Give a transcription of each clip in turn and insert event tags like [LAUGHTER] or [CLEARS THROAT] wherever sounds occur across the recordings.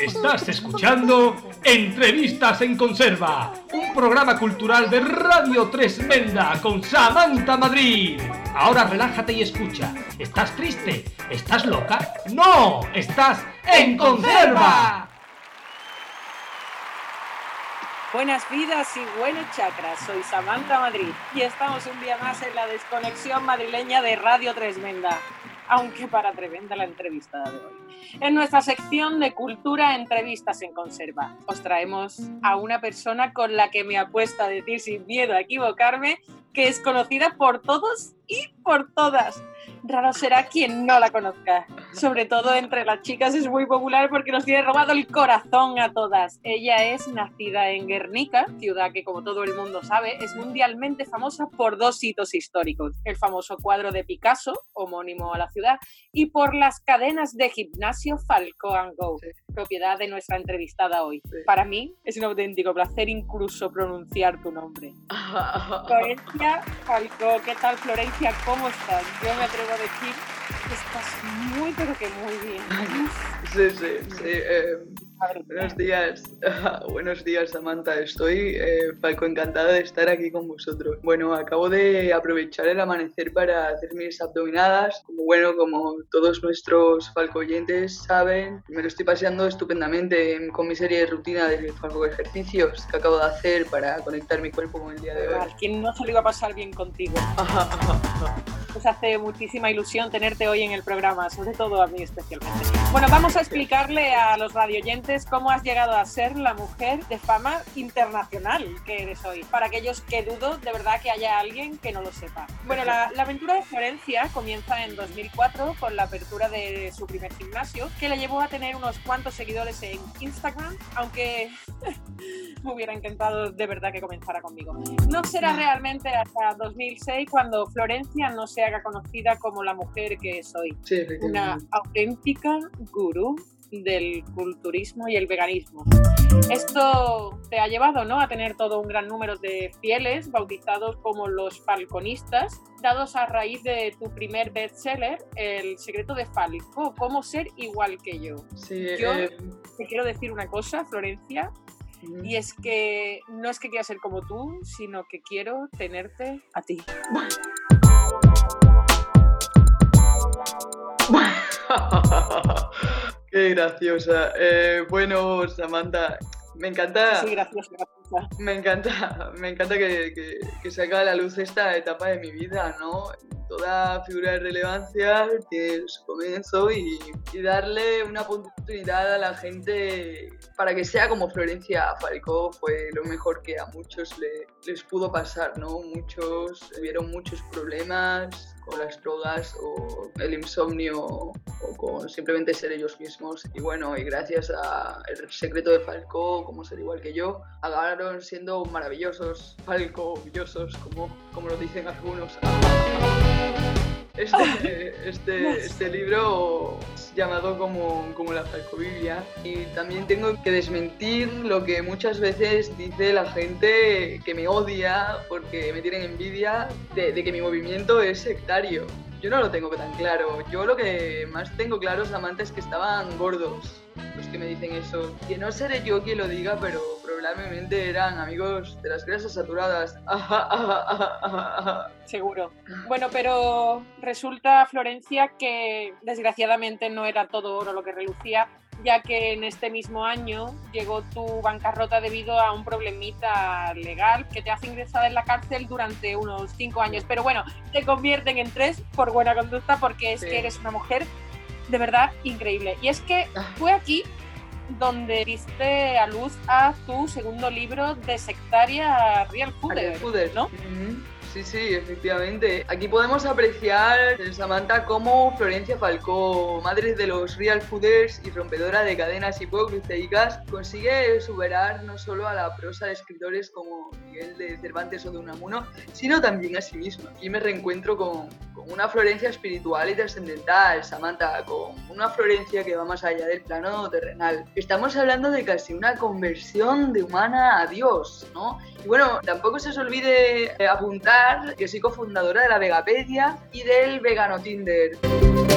Estás escuchando Entrevistas en Conserva, un programa cultural de Radio Tresmenda con Samantha Madrid. Ahora relájate y escucha. ¿Estás triste? ¿Estás loca? ¡No! ¡Estás en conserva! Buenas vidas y buenos chakras, soy Samantha Madrid y estamos un día más en la desconexión madrileña de Radio Tresmenda, aunque para tremenda la entrevista de hoy. En nuestra sección de cultura entrevistas en conserva, os traemos a una persona con la que me apuesto a decir sin miedo a equivocarme que es conocida por todos y por todas. Raro será quien no la conozca. Sobre todo entre las chicas es muy popular porque nos tiene robado el corazón a todas. Ella es nacida en Guernica, ciudad que como todo el mundo sabe es mundialmente famosa por dos hitos históricos. El famoso cuadro de Picasso, homónimo a la ciudad, y por las cadenas de gimnasio Falco Go, propiedad de nuestra entrevistada hoy. Para mí es un auténtico placer incluso pronunciar tu nombre. [LAUGHS] Florencia ¿qué tal Florencia? ¿Cómo estás? Yo me atrevo a decir estás muy, pero que muy bien. Sí, sí, sí. eh, buenos días, [LAUGHS] buenos días Samantha. Estoy, eh, Falco, encantada de estar aquí con vosotros. Bueno, acabo de aprovechar el amanecer para hacer mis abdominadas. Como bueno, como todos nuestros Falco oyentes saben, me lo estoy paseando estupendamente con mi serie de rutina de Falco ejercicios que acabo de hacer para conectar mi cuerpo con el día de hoy. ¿Quién no se lo iba a pasar bien contigo? [LAUGHS] Nos hace muchísima ilusión tenerte hoy en el programa, sobre todo a mí especialmente. Bueno, vamos a explicarle a los radioyentes cómo has llegado a ser la mujer de fama internacional que eres hoy. Para aquellos que dudo, de verdad que haya alguien que no lo sepa. Bueno, la, la aventura de Florencia comienza en 2004 con la apertura de su primer gimnasio, que le llevó a tener unos cuantos seguidores en Instagram, aunque [LAUGHS] me hubiera encantado de verdad que comenzara conmigo. No será realmente hasta 2006 cuando Florencia no se haga conocida como la mujer que es hoy. Sí, Una auténtica gurú del culturismo y el veganismo. Esto te ha llevado ¿no? a tener todo un gran número de fieles bautizados como los falconistas, dados a raíz de tu primer bestseller, El secreto de Falco, cómo ser igual que yo. Sí, Yo- eh, Te quiero decir una cosa, Florencia, y es que no es que quiera ser como tú, sino que quiero tenerte a ti. [LAUGHS] [LAUGHS] Qué graciosa. Eh, bueno, Samantha, me encanta, Sí, gracias, gracias. me encanta, me encanta que, que, que salga a la luz esta etapa de mi vida, ¿no? Toda figura de relevancia tiene su comienzo y, y darle una oportunidad a la gente para que sea como Florencia Falcó fue lo mejor que a muchos le- les pudo pasar, ¿no? Muchos tuvieron muchos problemas con las drogas o el insomnio o con simplemente ser ellos mismos. Y bueno, y gracias a El secreto de Falco, como ser igual que yo, acabaron siendo maravillosos, falcovillosos, como, como lo dicen algunos. Este, este, este libro es llamado como, como la Falcobiblia y también tengo que desmentir lo que muchas veces dice la gente que me odia porque me tienen envidia de, de que mi movimiento es sectario. Yo no lo tengo tan claro. Yo lo que más tengo claro, es que estaban gordos los que me dicen eso. Que no seré yo quien lo diga, pero probablemente eran amigos de las grasas saturadas. [LAUGHS] Seguro. Bueno, pero resulta, Florencia, que desgraciadamente no era todo oro lo que relucía, ya que en este mismo año llegó tu bancarrota debido a un problemita legal que te hace ingresar en la cárcel durante unos cinco años. Pero bueno, te convierten en tres por buena conducta porque es Sí. que eres una mujer de verdad increíble. Y es que Ah. fue aquí donde diste a luz a tu segundo libro de sectaria Real Food, Ariel Fooders, ¿no? Sí, sí, efectivamente. Aquí podemos apreciar, eh, Samantha, cómo Florencia Falcó, madre de los real fooders y rompedora de cadenas hipocritéricas, consigue superar no solo a la prosa de escritores como Miguel de Cervantes o de Unamuno, sino también a sí misma. Y me reencuentro con, con una Florencia espiritual y trascendental, Samantha, con una Florencia que va más allá del plano terrenal. Estamos hablando de casi una conversión de humana a Dios, ¿no? Y bueno, tampoco se os olvide eh, apuntar que soy cofundadora de la Vegapedia y del Vegano Tinder.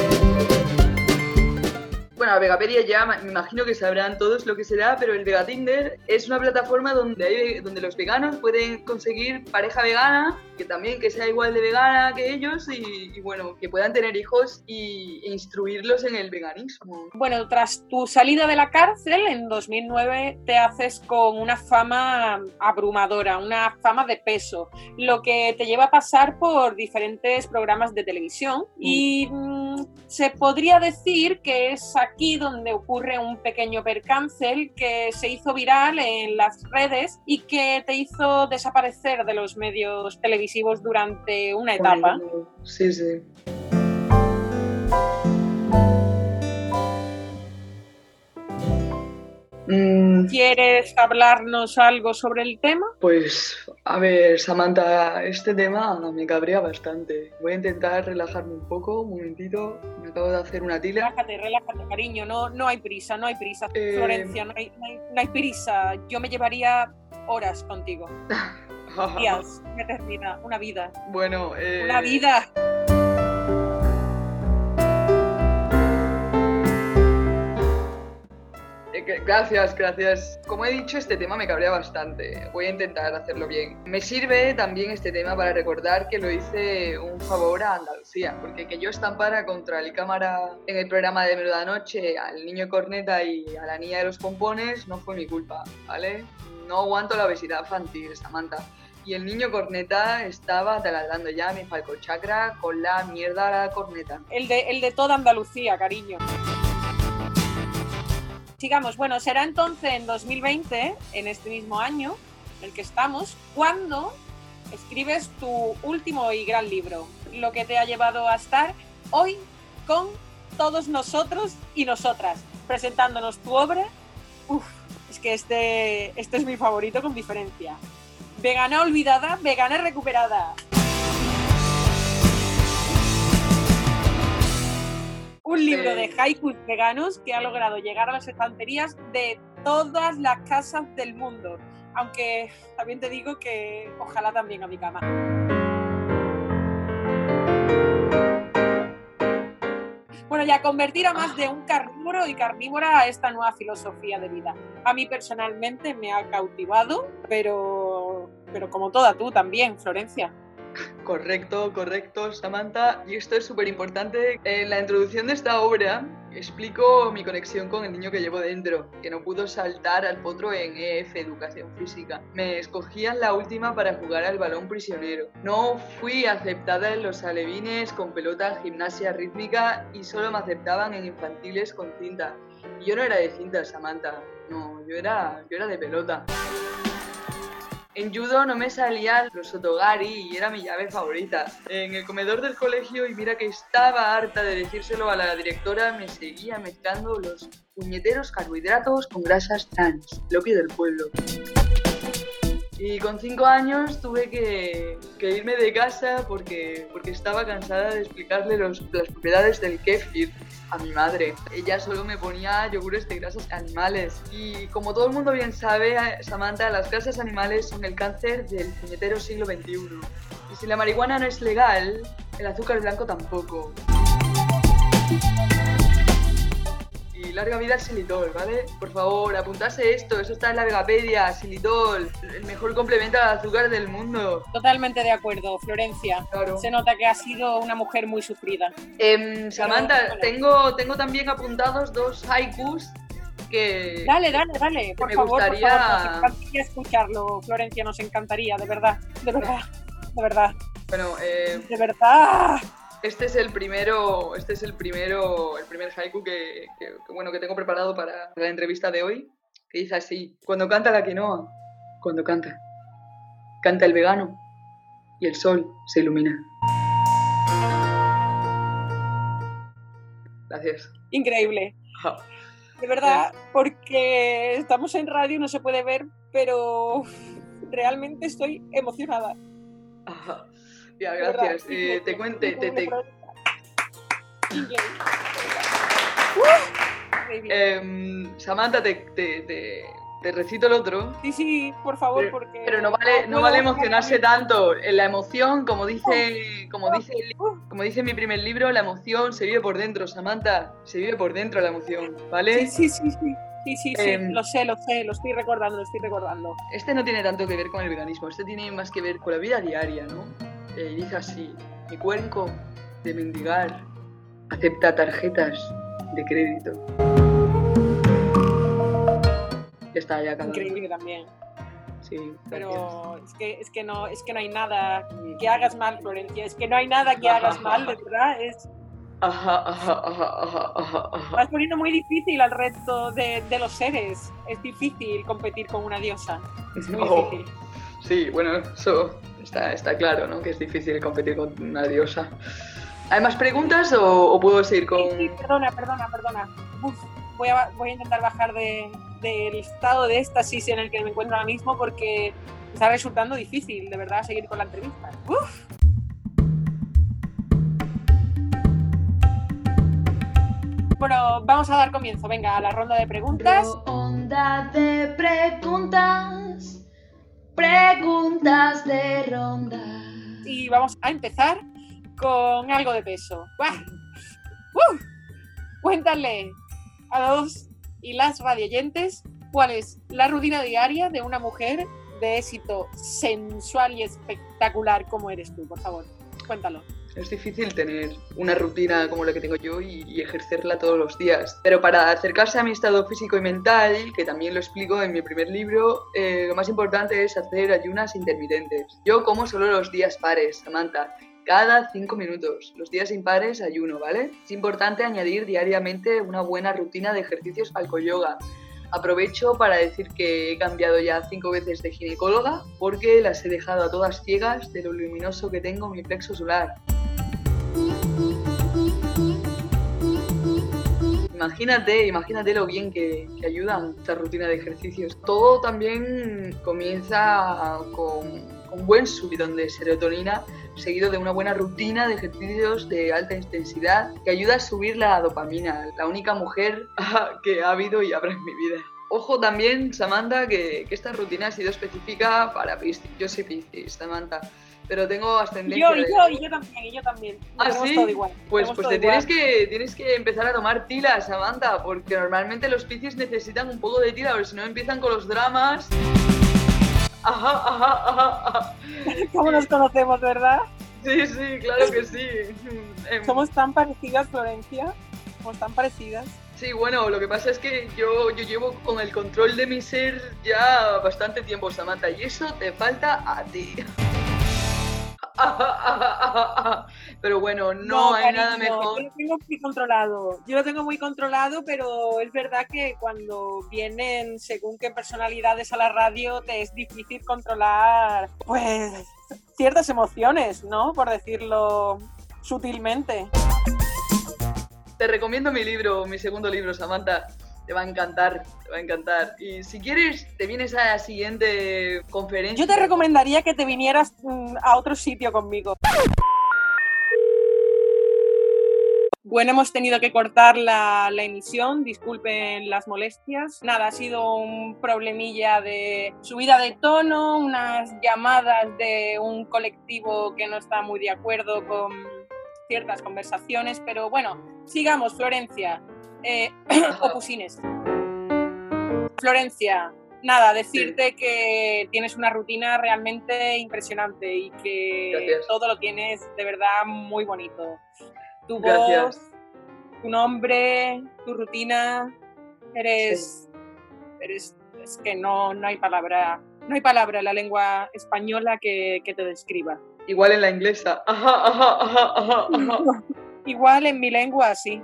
Bueno, Vegapedia ya me imagino que sabrán todos lo que será, pero el Vegatinder es una plataforma donde, hay, donde los veganos pueden conseguir pareja vegana, que también que sea igual de vegana que ellos y, bueno, que puedan tener hijos y, e instruirlos en el veganismo. Bueno, tras tu salida de la cárcel en 2009 te haces con una fama abrumadora, una fama de peso, lo que te lleva a pasar por diferentes programas de televisión y mm, se podría decir que es aquí donde ocurre un pequeño percance que se hizo viral en las redes y que te hizo desaparecer de los medios televisivos durante una etapa. Sí, sí. Mm. ¿Quieres hablarnos algo sobre el tema? Pues, a ver, Samantha, este tema me cabrea bastante. Voy a intentar relajarme un poco, un momentito. Me acabo de hacer una tila. Relájate, relájate, cariño. No, no hay prisa, no hay prisa. Eh, Florencia, no hay, no, hay, prisa. Yo me llevaría horas contigo. [LAUGHS] Días, una eternidad, una vida. Bueno, eh... Una vida. Gracias, gracias. Como he dicho, este tema me cabrea bastante. Voy a intentar hacerlo bien. Me sirve también este tema para recordar que lo hice un favor a Andalucía, porque que yo estampara contra el cámara en el programa de Menuda Noche al niño corneta y a la niña de los pompones no fue mi culpa, ¿vale? No aguanto la obesidad infantil, Samantha. Y el niño corneta estaba taladrando ya mi falco chakra con la mierda la corneta. El de, el de toda Andalucía, cariño sigamos. Bueno, será entonces en 2020, en este mismo año en el que estamos, cuando escribes tu último y gran libro, lo que te ha llevado a estar hoy con todos nosotros y nosotras, presentándonos tu obra. Uf, es que este, este es mi favorito con diferencia. Vegana olvidada, vegana recuperada. Un libro de haikus veganos que ha logrado llegar a las estanterías de todas las casas del mundo. Aunque también te digo que ojalá también a mi cama. Bueno, ya convertir a más de un carnívoro y carnívora a esta nueva filosofía de vida. A mí personalmente me ha cautivado, pero, pero como toda tú también, Florencia. Correcto, correcto, Samantha. Y esto es súper importante. En la introducción de esta obra explico mi conexión con el niño que llevo dentro, que no pudo saltar al potro en EF, Educación Física. Me escogían la última para jugar al balón prisionero. No fui aceptada en los alevines con pelota gimnasia rítmica y solo me aceptaban en infantiles con cinta. Y yo no era de cinta, Samantha. No, yo era, yo era de pelota. En judo no me salían los otogari y era mi llave favorita. En el comedor del colegio, y mira que estaba harta de decírselo a la directora, me seguía mezclando los puñeteros carbohidratos con grasas trans, lo que del pueblo. Y con cinco años tuve que, irme de casa porque, porque estaba cansada de explicarle las propiedades del kéfir a mi madre. Ella solo me ponía yogures de grasas animales. Y como todo el mundo bien sabe, Samantha, las grasas animales son el cáncer del puñetero siglo XXI. Y si la marihuana no es legal, el azúcar blanco tampoco larga vida al xilitol, ¿vale? Por favor, apuntase esto, eso está en la Vegapedia, xilitol, el mejor complemento al azúcar del mundo. Totalmente de acuerdo, Florencia. Se nota que ha sido una mujer muy sufrida. Em, Samantha, tengo, tengo también apuntados dos haikus que... Dale, dale, dale, por favor, por favor, nos encantaría escucharlo, Florencia, nos encantaría, de verdad, de verdad, de verdad. Bueno, eh... De verdad. Este es el primero, este es el primero, el primer haiku que, bueno, que tengo preparado para la entrevista de hoy, que dice así, cuando canta la quinoa, cuando canta, canta el vegano y el sol se ilumina. Gracias. Increíble. De verdad, porque estamos en radio no se puede ver, pero realmente estoy emocionada. Ya, gracias. Eh, te cuente, te, te, Em, Samantha, te, te, te, recito el otro. Sí, sí, por favor, porque. Pero no vale, no vale emocionarse tanto. En la emoción, como dice, como dice, como dice mi primer libro, la emoción se vive por dentro, Samantha. Se vive por dentro la emoción, ¿vale? Sí, sí, sí, sí. Sí, sí, sí, em, lo sé, lo sé, lo estoy recordando, lo estoy recordando. Este no tiene tanto que ver con el veganismo, este tiene más que ver con la vida diaria, ¿no? Eh, dice así, mi cuenco de mendigar acepta tarjetas de crédito. Está ya Increíble también. Sí, pero es que, es que no es que no hay nada que hagas mal, Florencia. Es que no hay nada que hagas mal, de verdad. Es, Ajá, ajá, ajá, ajá, Vas poniendo muy difícil al resto de, de, los seres. Es difícil competir con una diosa. Es muy oh, difícil. Sí, bueno, eso está, está claro, ¿no? Que es difícil competir con una diosa. ¿Hay más preguntas o, puedo seguir con...? Sí, perdona, perdona, perdona. voy, a, voy a intentar bajar del estado de éxtasis en el que me encuentro ahora mismo porque está resultando difícil, de verdad, seguir con la entrevista. Bueno, vamos a dar comienzo, venga, a la ronda de preguntas. Ronda de preguntas, preguntas de ronda. Y vamos a empezar con algo de peso. ¡Uh! Cuéntale a los y las radioyentes cuál es la rutina diaria de una mujer de éxito sensual y espectacular como eres tú, por favor. Cuéntalo. Es difícil tener una rutina como la que tengo yo y, ejercerla todos los días. Pero para acercarse a mi estado físico y mental, que también lo explico en mi primer libro, eh, lo más importante es hacer ayunas intermitentes. Yo como solo los días pares, Samantha, cada 5 minutos. Los días impares ayuno, ¿vale? Es importante añadir diariamente una buena rutina de ejercicios al yoga. Aprovecho para decir que he cambiado ya cinco veces de ginecóloga porque las he dejado a todas ciegas de lo luminoso que tengo en mi plexo solar. Imagínate, imagínate lo bien que, que ayudan esta rutina de ejercicios. Todo también comienza con un buen subidón de serotonina seguido de una buena rutina de ejercicios de alta intensidad que ayuda a subir la dopamina, la única mujer [LAUGHS] que ha habido y habrá en mi vida. Ojo también, Samantha, que, esta rutina ha sido específica para Piscis. Yo soy Piscis, Samantha. Pero tengo ascendencia. Yo, y yo, y yo también, y yo también. ¿Ah, sí? Pues, pues te tienes que, tienes que empezar a tomar tila, Samantha, porque normalmente los Piscis necesitan un poco de tila, porque si no empiezan con los dramas. Ajá, ajá, ajá, ajá. ¿Cómo nos conocemos, verdad? Sí, sí, claro que sí. Em, Somos tan parecidas, Florencia. Somos tan parecidas. Sí, bueno, lo que pasa es que yo, yo llevo con el control de mi ser ya bastante tiempo, Samantha, y eso te falta a ti. [LAUGHS] Pero bueno, no, hay nada mejor. Yo lo tengo muy controlado. Yo lo tengo muy controlado, pero es verdad que cuando vienen según qué personalidades a la radio, te es difícil controlar, pues, ciertas emociones, ¿no? Por decirlo sutilmente. Te recomiendo mi libro, mi segundo libro, Samantha te va a encantar, te va a encantar. Y si quieres, te vienes a la siguiente conferencia. Yo te recomendaría que te vinieras mm, a otro sitio conmigo. Bueno, hemos tenido que cortar la, la, emisión, disculpen las molestias. Nada, ha sido un problemilla de subida de tono, unas llamadas de un colectivo que no está muy de acuerdo con ciertas conversaciones, pero bueno, sigamos, Florencia eh, [CLEARS THROAT] Opusines. Florencia, nada, decirte que tienes una rutina realmente impresionante y que todo lo tienes de verdad muy bonito. Tu voz, tu nombre, tu rutina, eres, eres es que no, no hay palabra, no hay palabra en la lengua española que, que te describa. Igual en la inglesa. [LAUGHS] Igual en mi lengua, sí.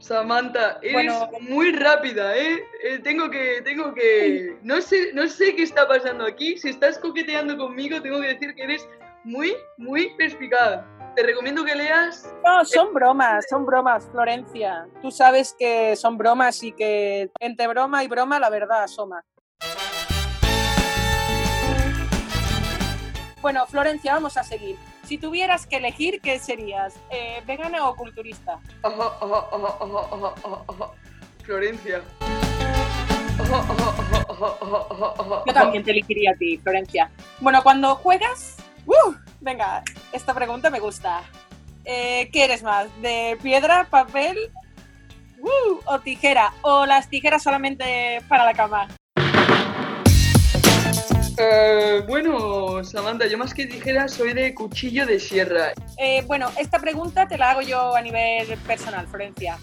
Samantha, eres muy rápida, ¿eh? ¿eh? Tengo que, tengo que. No sé, no sé qué está pasando aquí. Si estás coqueteando conmigo, tengo que decir que eres muy, muy perspicaz. Te recomiendo que leas. No, son bromas, son bromas, Florencia. Tú sabes que son bromas y que entre broma y broma la verdad asoma. Bueno, Florencia, vamos a seguir. Si tuvieras que elegir, ¿qué serías? Eh, ¿Vegana o culturista? Florencia. Yo también te elegiría a ti, Florencia. Bueno, cuando juegas... ¡uh! venga, esta pregunta me gusta. Eh, ¿Qué eres más? ¿De piedra, papel ¡uh! o tijera? ¿O las tijeras solamente para la cama? Bueno, Samantha, yo más que dijera soy de cuchillo de sierra. Eh, bueno, esta pregunta te la hago yo a nivel personal, Florencia.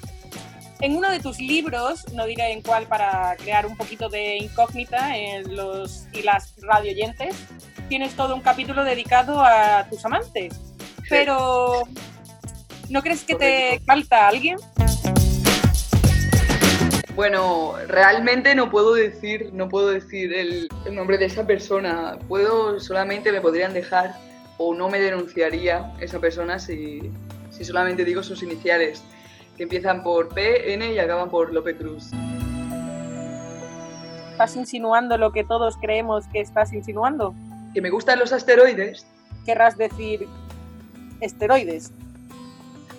En uno de tus libros, no diré en cuál para crear un poquito de incógnita en los y las radioyentes, tienes todo un capítulo dedicado a tus amantes. Pero, ¿no crees que te falta alguien? Bueno, realmente no puedo decir, no puedo decir el, el nombre de esa persona. Puedo, solamente me podrían dejar o no me denunciaría esa persona si, si solamente digo sus iniciales, que empiezan por P, N y acaban por López Cruz. ¿Estás insinuando lo que todos creemos que estás insinuando? Que me gustan los asteroides. Querrás decir esteroides.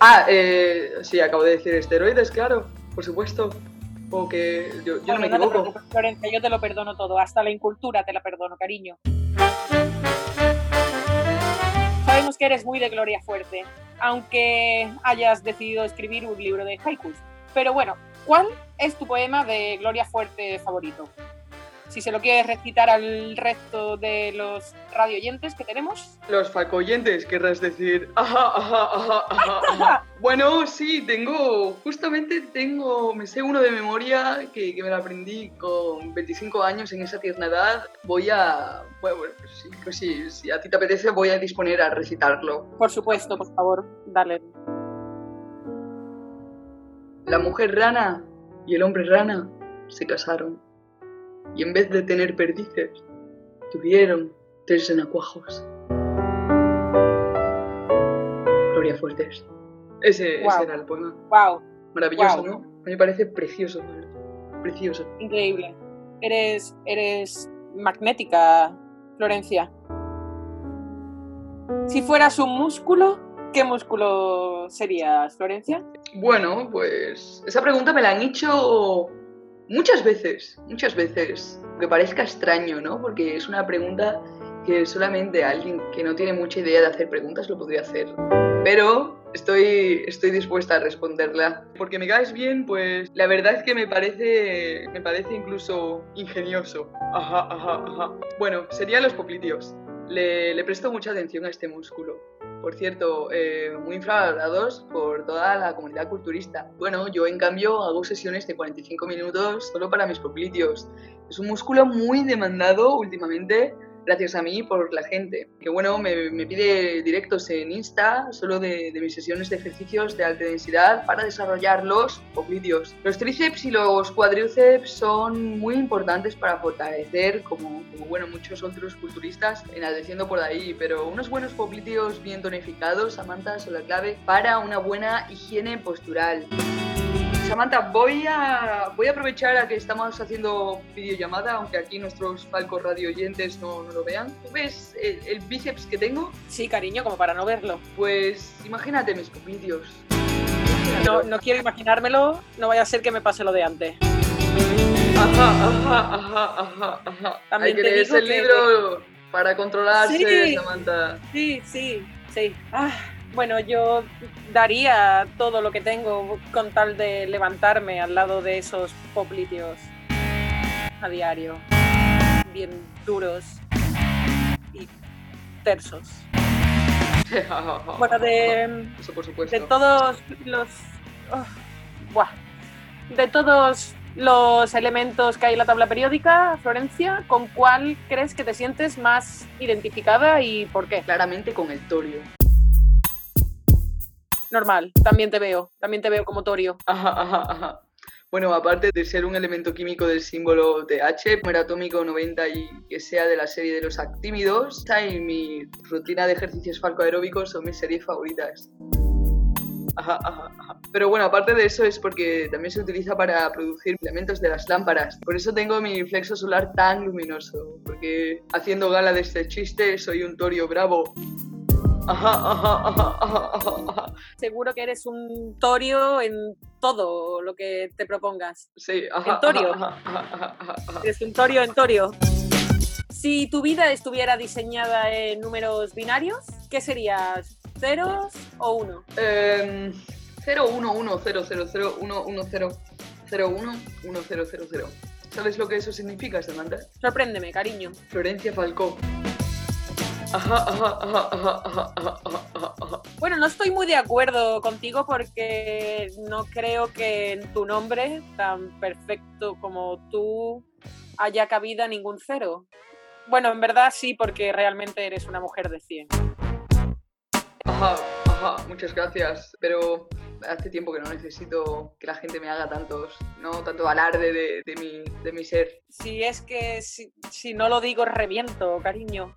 Ah, eh, sí, acabo de decir esteroides, claro, por supuesto. O que yo, yo no me equivoco. Florencia, yo te lo perdono todo, hasta la incultura te la perdono, cariño. Sabemos que eres muy de Gloria Fuerte, aunque hayas decidido escribir un libro de haikus. Pero bueno, ¿cuál es tu poema de Gloria Fuerte favorito? Si se lo quieres recitar al resto de los radioyentes que tenemos. Los falcoyentes, querrás decir. [LAUGHS] Ajá, ajá, ajá, ajá, ajá. Bueno, sí, tengo, justamente tengo, me sé uno de memoria que, que me lo aprendí con 25 años en esa tierna edad. Voy a, bueno, pues sí, pues sí, si a ti te apetece voy a disponer a recitarlo. Por supuesto, por favor, dale. La mujer rana y el hombre rana se casaron y en vez de tener perdices, tuvieron tres renacuajos. Gloria Fuertes. Ese, Guau. ese era el poema. Wow, Maravilloso. ¿no? A mí me parece precioso. Precioso. increíble. Eres, eres magnética, Florencia. Si fueras un músculo, ¿qué músculo serías, Florencia? Bueno, pues esa pregunta me la han hecho muchas veces, muchas veces. Que parezca extraño, ¿no? Porque es una pregunta que solamente alguien que no tiene mucha idea de hacer preguntas lo podría hacer. Pero estoy, estoy dispuesta a responderla. Porque me caes bien, pues la verdad es que me parece, me parece incluso ingenioso. Ajá, ajá, ajá. Bueno, serían los popliteos. Le, presto mucha atención a este músculo. Por cierto, eh, muy infravalorados por toda la comunidad culturista. Bueno, yo en cambio hago sesiones de 45 minutos solo para mis popliteos. Es un músculo muy demandado últimamente gracias a mí por la gente. Que bueno, me, me pide directos en Insta solo de, de mis sesiones de ejercicios de alta densidad para desarrollar los popliteos. Los tríceps y los cuádriceps son muy importantes para fortalecer, como, como bueno, muchos otros culturistas, enalteciendo por ahí, pero unos buenos popliteos bien tonificados, Samantha, son la clave para una buena higiene postural. Samantha, voy a, voy a aprovechar a que estamos haciendo videollamada, aunque aquí nuestros falcos radio oyentes no, no lo vean. ¿Tú ves el, el bíceps que tengo? Sí, cariño, como para no verlo. Pues imagínate mis popliteos. No, no quiero imaginármelo, no vaya a ser que me pase lo de antes. Ajá, ajá, ajá, ajá, ajá. También Hay que leerse el que- libro para controlarse, Sí. Samantha. Sí, sí, sí. Ah, bueno, yo daría todo lo que tengo con tal de levantarme al lado de esos popliteos a diario, bien duros y tersos. [LAUGHS] Bueno, de, Eso por supuesto. de todos los... oh, buah. de todos los elementos que hay en la tabla periódica, Florencia, ¿con cuál crees que te sientes más identificada y por qué? Claramente con el torio. Normal, también te veo, también te veo como torio. Ajá, ajá, ajá. Bueno, aparte de ser un elemento químico del símbolo TH, número atómico 90 y que sea de la serie de los actímidos, y mi rutina de ejercicios falcoaeróbicos son mis series favoritas. Ajá, ajá, ajá. Pero bueno, aparte de eso es porque también se utiliza para producir elementos de las lámparas. Por eso tengo mi flexo solar tan luminoso, porque haciendo gala de este chiste soy un torio bravo. Ajá, ajá, ajá. Seguro que eres un torio en todo lo que te propongas. Sí, ajá. ¿En torio? Eres un torio en torio. Si tu vida estuviera diseñada en números binarios, ¿qué serías? ¿Ceros o uno? Em, 0, 1, 1, 0, 0, 0, 1, 1, 0, 0, 1, 1, 0, 0, 0. ¿Sabes lo que eso significa, Samantha? Sorpréndeme, cariño. Florencia Falcó. Bueno, no estoy muy de acuerdo contigo porque no creo que en tu nombre, tan perfecto como tú, haya cabida ningún cero. Bueno, en verdad sí, porque realmente eres una mujer de 100. Ajá, ajá, muchas gracias. Pero hace tiempo que no necesito que la gente me haga tantos, no tanto alarde de, de mi, de mi ser. Si es que si, si no lo digo, reviento, cariño.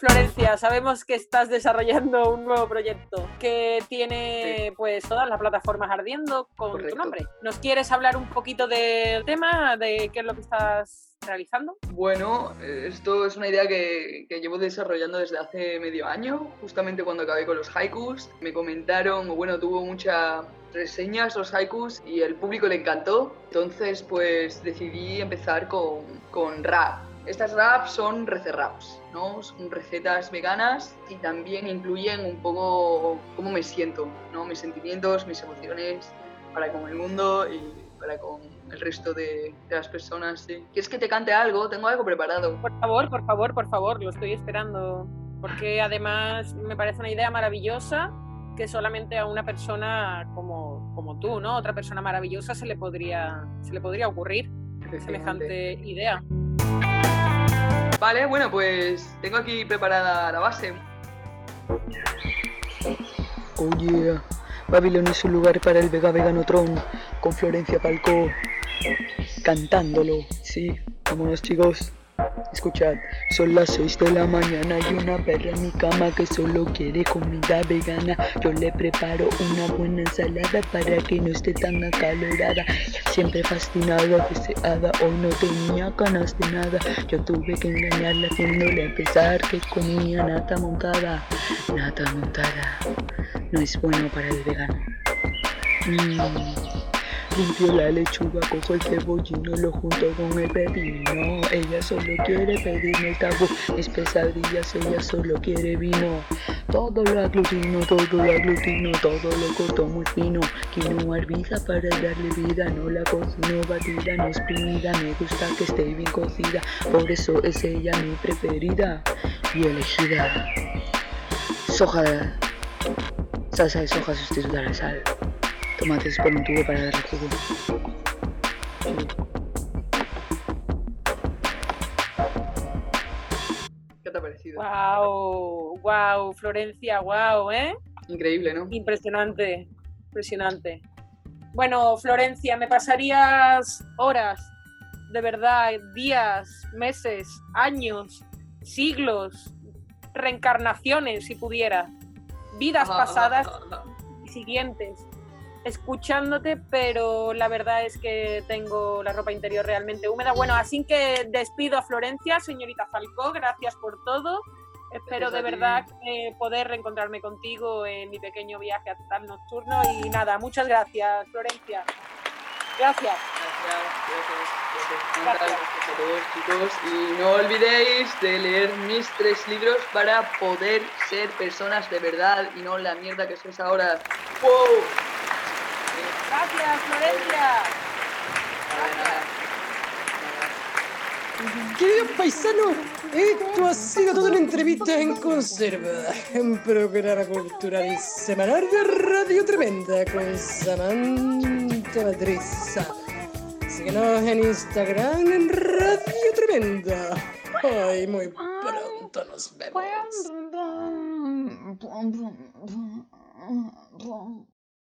Florencia, sabemos que estás desarrollando un nuevo proyecto que tiene pues todas las plataformas ardiendo con Correcto. tu nombre. ¿Nos quieres hablar un poquito del tema, de qué es lo que estás realizando? Bueno, esto es una idea que, que llevo desarrollando desde hace medio año, justamente cuando acabé con los haikus. Me comentaron, bueno, tuvo muchas reseñas los haikus y el público le encantó. Entonces, pues decidí empezar con, con rap. Estas raps son receraps, ¿no? Son recetas veganas y también incluyen un poco cómo me siento, ¿no? Mis sentimientos, mis emociones para con el mundo y para con el resto de, de las personas, sí. ¿Quieres que te cante algo? Tengo algo preparado. Por favor, por favor, por favor, lo estoy esperando. Porque además me parece una idea maravillosa que solamente a una persona como, como tú, ¿no? Otra persona maravillosa se le podría, se le podría ocurrir semejante idea. Vale, bueno, pues tengo aquí preparada la base. Oh yeah, Babilón es un lugar para el Vega Veganotron con Florencia Falcó cantándolo. Sí, vámonos chicos. Escuchad, son las 6 de la mañana y una perra en mi cama que solo quiere comida vegana. Yo le preparo una buena ensalada para que no esté tan acalorada. Siempre fascinada, deseada, hoy no tenía ganas de nada. Yo tuve que engañarla haciéndole a pesar que comía nata montada. Nata montada no es bueno para el vegano. Mm. Limpio la lechuga, cojo el cebollino, lo junto con el pepino. Ella solo quiere pedirme el tabú, mis pesadillas, ella solo quiere vino. Todo lo aglutino, todo lo aglutino, todo lo corto muy fino. Quinoa hervida para darle vida, no la cocino batida, no exprimida. Me gusta que esté bien cocida, por eso es ella mi preferida y elegida. Soja, salsa de soja sustituta la sal. Tomates por un tubo para darle jugo. ¿Qué te ha parecido? Wow, wow, Florencia, wow, ¿eh? Increíble, ¿no? Impresionante, impresionante. Bueno, Florencia, me pasarías horas, de verdad, días, meses, años, siglos, reencarnaciones, si pudiera, vidas ajá, pasadas ajá, ajá. y siguientes, escuchándote, pero la verdad es que tengo la ropa interior realmente húmeda. Bueno, así que despido a Florencia, señorita Falcó, gracias por todo. Espero de verdad eh, poder reencontrarme contigo en mi pequeño viaje astral nocturno y nada, muchas gracias, Florencia. Gracias. Gracias, gracias, gracias. Gracias a todos, chicos. Y no olvidéis de leer mis tres libros para poder ser personas de verdad y no la mierda que sois ahora. ¡Wow! Gracias, Florencia. Queridos paisanos, esto ha sido toda una entrevista en conserva, un programa cultural y semanal de Radio Tremenda con Samantha Madrid. Síguenos en Instagram en Radio Tremenda. Ay, muy pronto nos vemos.